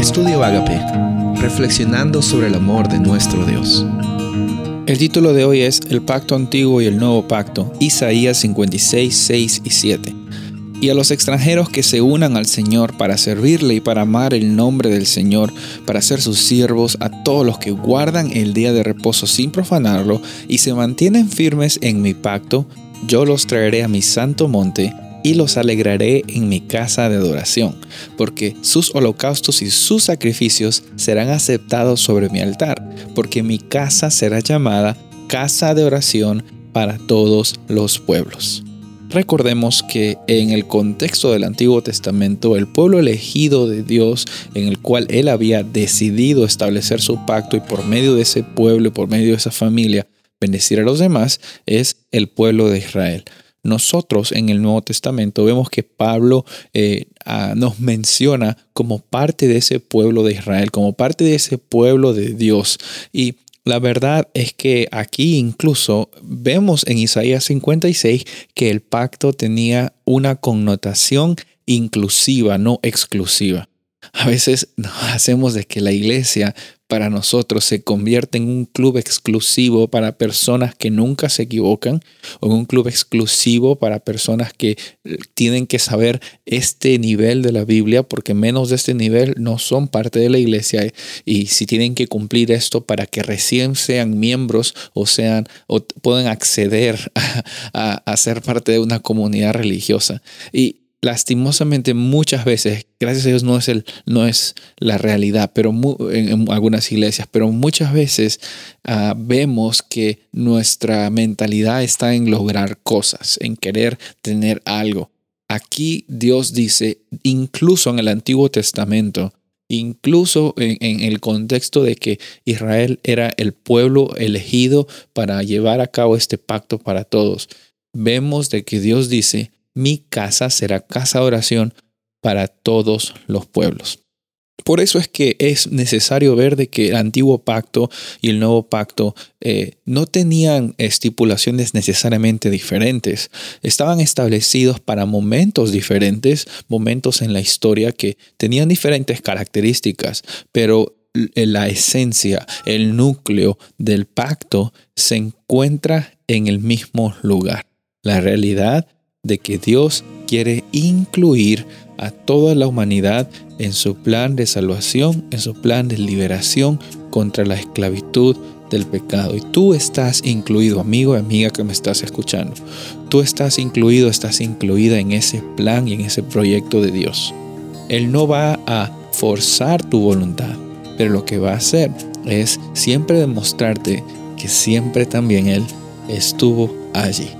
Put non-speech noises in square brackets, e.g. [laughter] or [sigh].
Estudio Agape, reflexionando sobre el amor de nuestro Dios. El título de hoy es El pacto antiguo y el nuevo pacto, Isaías 56, 6 y 7. Y a los extranjeros que se unan al Señor para servirle y para amar el nombre del Señor, para ser sus siervos, a todos los que guardan el día de reposo sin profanarlo y se mantienen firmes en mi pacto, yo los traeré a mi santo monte y los alegraré en mi casa de adoración, porque sus holocaustos y sus sacrificios serán aceptados sobre mi altar, porque mi casa será llamada casa de oración para todos los pueblos. Recordemos que en el contexto del Antiguo Testamento, el pueblo elegido de Dios, en el cual Él había decidido establecer su pacto y por medio de ese pueblo y por medio de esa familia bendecir a los demás, es el pueblo de Israel. Nosotros en el Nuevo Testamento vemos que Pablo eh, nos menciona como parte de ese pueblo de Israel, como parte de ese pueblo de Dios. Y la verdad es que aquí incluso vemos en Isaías 56 que el pacto tenía una connotación inclusiva, no exclusiva. A veces nos hacemos de que la iglesia para nosotros se convierte en un club exclusivo para personas que nunca se equivocan o en un club exclusivo para personas que eh, tienen que saber este nivel de la Biblia porque menos de este nivel no son parte de la iglesia y si tienen que cumplir esto para que recién sean miembros o sean o puedan acceder [laughs] a, a ser parte de una comunidad religiosa. Y lastimosamente muchas veces, gracias a Dios no es, el, no es la realidad, pero en, algunas iglesias, pero muchas veces ah, vemos que nuestra mentalidad está en lograr cosas, en querer tener algo. Aquí Dios dice, incluso en el Antiguo Testamento, incluso en, en, el contexto de que Israel era el pueblo elegido para llevar a cabo este pacto para todos, vemos de que Dios dice, mi casa será casa de oración para todos los pueblos. Por eso es que es necesario ver de que el antiguo pacto y el nuevo pacto eh, no tenían estipulaciones necesariamente diferentes. Estaban establecidos para momentos diferentes, momentos en la historia que tenían diferentes características, pero la esencia, el núcleo del pacto se encuentra en el mismo lugar. La realidad de que Dios quiere incluir a toda la humanidad en su plan de salvación, en su plan de liberación contra la esclavitud del pecado. Y tú estás incluido, amigo y amiga que me estás escuchando. Tú estás incluido, estás incluida en ese plan y en ese proyecto de Dios. Él no va a forzar tu voluntad, pero lo que va a hacer es siempre demostrarte que siempre también Él estuvo allí.